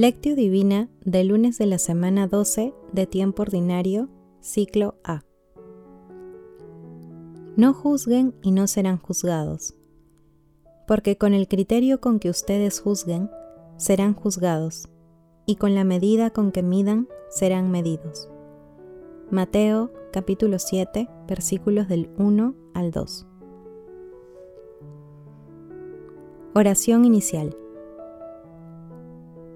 Lectio Divina del lunes de la semana 12 de tiempo ordinario, ciclo A. No juzguen y no serán juzgados, porque con el criterio con que ustedes juzguen, serán juzgados, y con la medida con que midan, serán medidos. Mateo capítulo 7, versículos del 1 al 2. Oración inicial.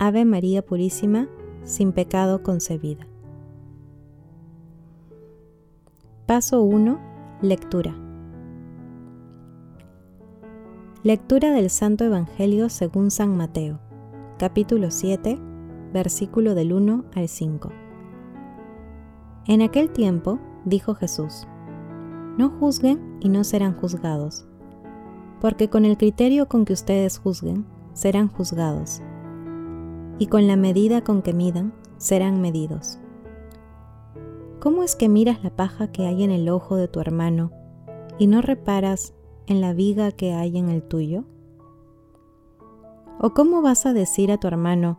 Ave María Purísima, sin pecado concebida. Paso 1. Lectura. Lectura del Santo Evangelio según San Mateo, capítulo 7, versículo del 1 al 5. En aquel tiempo dijo Jesús, No juzguen y no serán juzgados, porque con el criterio con que ustedes juzguen, serán juzgados, y con la medida con que midan, serán medidos. ¿Cómo es que miras la paja que hay en el ojo de tu hermano y no reparas en la viga que hay en el tuyo? ¿O cómo vas a decir a tu hermano,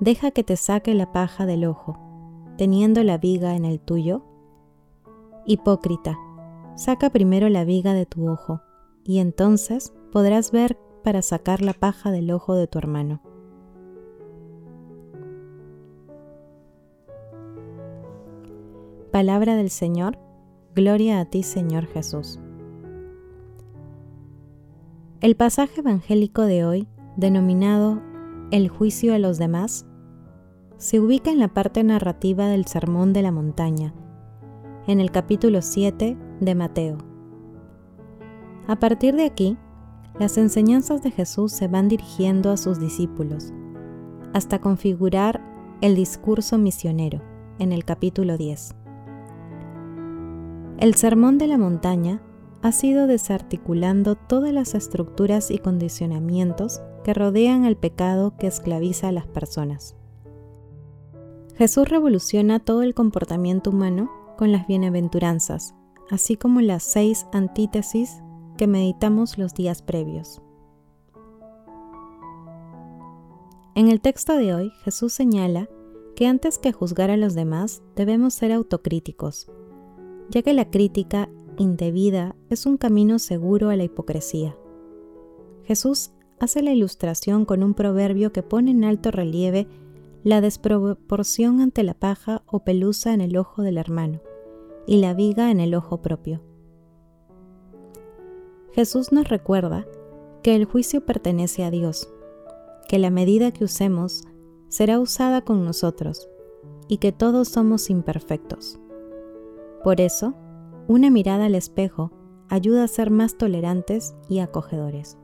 deja que te saque la paja del ojo, teniendo la viga en el tuyo? Hipócrita, saca primero la viga de tu ojo, y entonces podrás ver para sacar la paja del ojo de tu hermano. Palabra del Señor, gloria a ti Señor Jesús. El pasaje evangélico de hoy, denominado El juicio a los demás, se ubica en la parte narrativa del Sermón de la Montaña, en el capítulo 7 de Mateo. A partir de aquí, las enseñanzas de Jesús se van dirigiendo a sus discípulos, hasta configurar el discurso misionero en el capítulo 10. El Sermón de la Montaña ha sido desarticulando todas las estructuras y condicionamientos que rodean el pecado que esclaviza a las personas. Jesús revoluciona todo el comportamiento humano con las bienaventuranzas, así como las seis antítesis que meditamos los días previos. En el texto de hoy, Jesús señala que antes que juzgar a los demás debemos ser autocríticos, ya que la crítica indebida es un camino seguro a la hipocresía. Jesús hace la ilustración con un proverbio que pone en alto relieve la desproporción ante la paja o pelusa en el ojo del hermano y la viga en el ojo propio. Jesús nos recuerda que el juicio pertenece a Dios, que la medida que usemos será usada con nosotros y que todos somos imperfectos. Por eso, una mirada al espejo ayuda a ser más tolerantes y acogedores.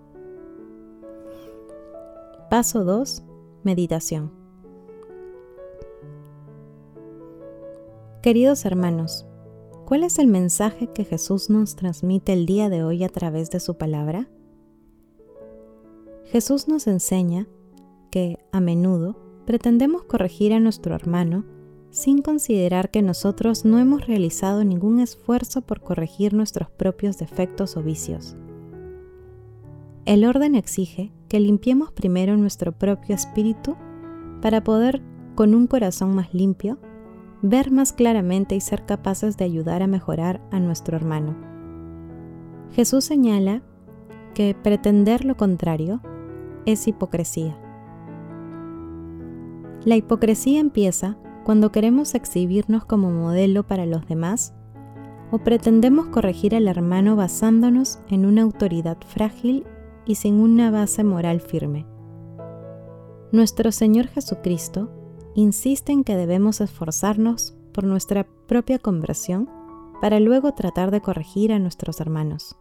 Paso 2. Meditación. Queridos hermanos, ¿cuál es el mensaje que Jesús nos transmite el día de hoy a través de su palabra? Jesús nos enseña que, a menudo, pretendemos corregir a nuestro hermano sin considerar que nosotros no hemos realizado ningún esfuerzo por corregir nuestros propios defectos o vicios. El orden exige que limpiemos primero nuestro propio espíritu para poder, con un corazón más limpio, ver más claramente y ser capaces de ayudar a mejorar a nuestro hermano. Jesús señala que pretender lo contrario es hipocresía. La hipocresía empieza cuando queremos exhibirnos como modelo para los demás o pretendemos corregir al hermano basándonos en una autoridad frágil y sin una base moral firme. Nuestro Señor Jesucristo insiste en que debemos esforzarnos por nuestra propia conversión para luego tratar de corregir a nuestros hermanos.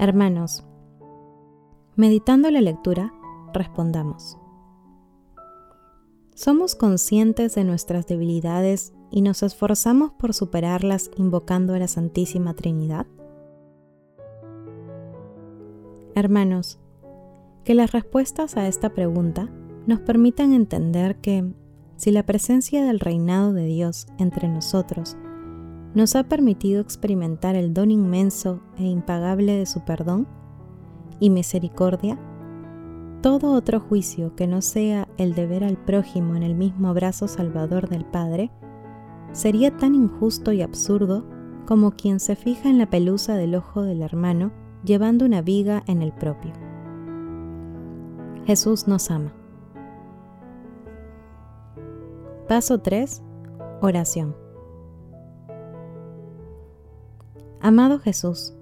Hermanos, meditando la lectura, respondamos. ¿Somos conscientes de nuestras debilidades y nos esforzamos por superarlas invocando a la Santísima Trinidad? Hermanos, que las respuestas a esta pregunta nos permitan entender que si la presencia del reinado de Dios entre nosotros nos ha permitido experimentar el don inmenso e impagable de su perdón y misericordia, todo otro juicio que no sea el de ver al prójimo en el mismo abrazo salvador del Padre sería tan injusto y absurdo como quien se fija en la pelusa del ojo del hermano llevando una viga en el propio. Jesús nos ama. Paso 3. Oración. Amado Jesús,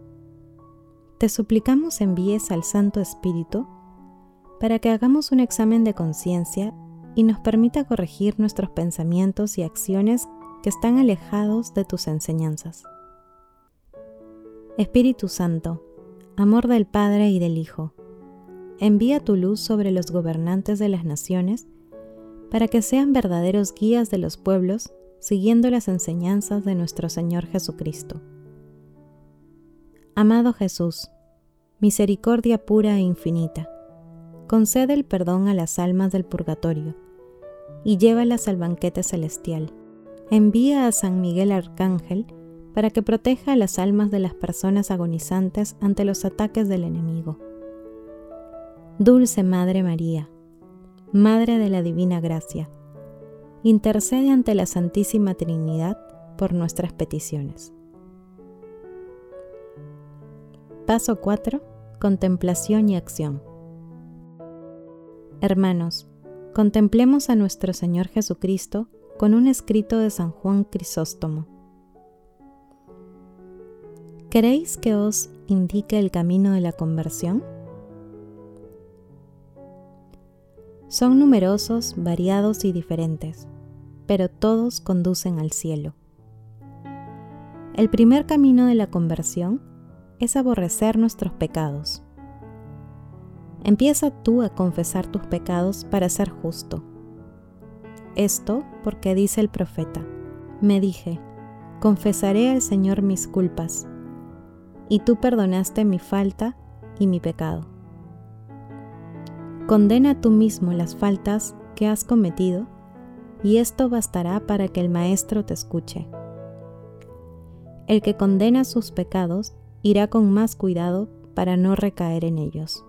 te suplicamos envíes al Santo Espíritu para que hagamos un examen de conciencia y nos permita corregir nuestros pensamientos y acciones que están alejados de tus enseñanzas. Espíritu Santo, amor del Padre y del Hijo, envía tu luz sobre los gobernantes de las naciones para que sean verdaderos guías de los pueblos siguiendo las enseñanzas de nuestro Señor Jesucristo. Amado Jesús, misericordia pura e infinita, concede el perdón a las almas del purgatorio y llévalas al banquete celestial. Envía a San Miguel Arcángel para que proteja a las almas de las personas agonizantes ante los ataques del enemigo. Dulce Madre María, Madre de la Divina Gracia, intercede ante la Santísima Trinidad por nuestras peticiones. Paso 4. Contemplación y acción. Hermanos, contemplemos a nuestro Señor Jesucristo con un escrito de San Juan Crisóstomo. ¿Queréis que os indique el camino de la conversión? Son numerosos, variados y diferentes, pero todos conducen al cielo. El primer camino de la conversión es aborrecer nuestros pecados. Empieza tú a confesar tus pecados para ser justo. Esto porque dice el profeta, me dije, confesaré al Señor mis culpas, y tú perdonaste mi falta y mi pecado. Condena tú mismo las faltas que has cometido y esto bastará para que el Maestro te escuche. El que condena sus pecados irá con más cuidado para no recaer en ellos.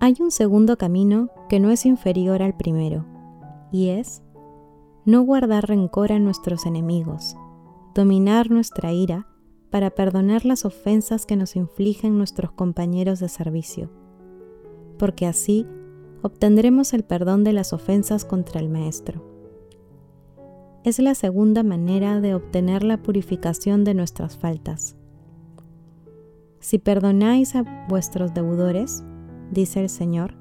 Hay un segundo camino que no es inferior al primero, y es no guardar rencor a nuestros enemigos, dominar nuestra ira para perdonar las ofensas que nos infligen nuestros compañeros de servicio porque así obtendremos el perdón de las ofensas contra el Maestro. Es la segunda manera de obtener la purificación de nuestras faltas. Si perdonáis a vuestros deudores, dice el Señor,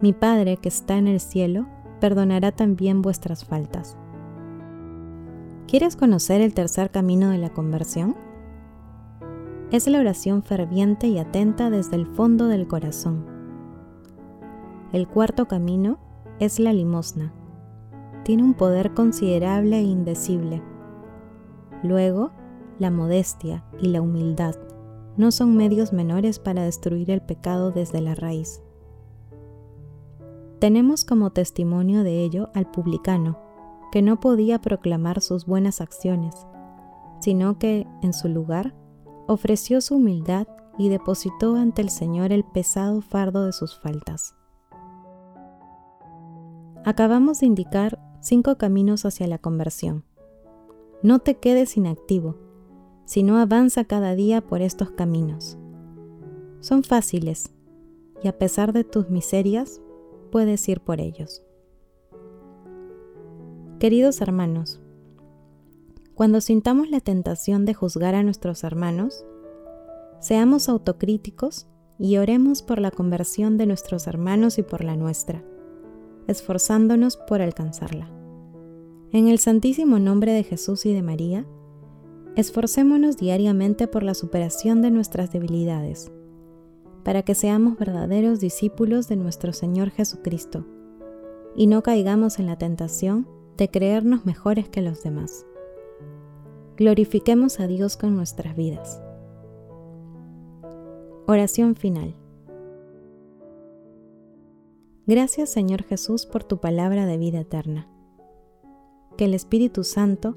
mi Padre que está en el cielo perdonará también vuestras faltas. ¿Quieres conocer el tercer camino de la conversión? Es la oración ferviente y atenta desde el fondo del corazón el cuarto camino es la limosna. Tiene un poder considerable e indecible. Luego, la modestia y la humildad no son medios menores para destruir el pecado desde la raíz. Tenemos como testimonio de ello al publicano, que no podía proclamar sus buenas acciones, sino que, en su lugar, ofreció su humildad y depositó ante el Señor el pesado fardo de sus faltas. Acabamos de indicar cinco caminos hacia la conversión. No te quedes inactivo, sino avanza cada día por estos caminos. Son fáciles y a pesar de tus miserias, puedes ir por ellos. Queridos hermanos, cuando sintamos la tentación de juzgar a nuestros hermanos, seamos autocríticos y oremos por la conversión de nuestros hermanos y por la nuestra esforzándonos por alcanzarla. En el santísimo nombre de Jesús y de María, esforcémonos diariamente por la superación de nuestras debilidades, para que seamos verdaderos discípulos de nuestro Señor Jesucristo y no caigamos en la tentación de creernos mejores que los demás. Glorifiquemos a Dios con nuestras vidas. Oración final. Gracias Señor Jesús por tu palabra de vida eterna. Que el Espíritu Santo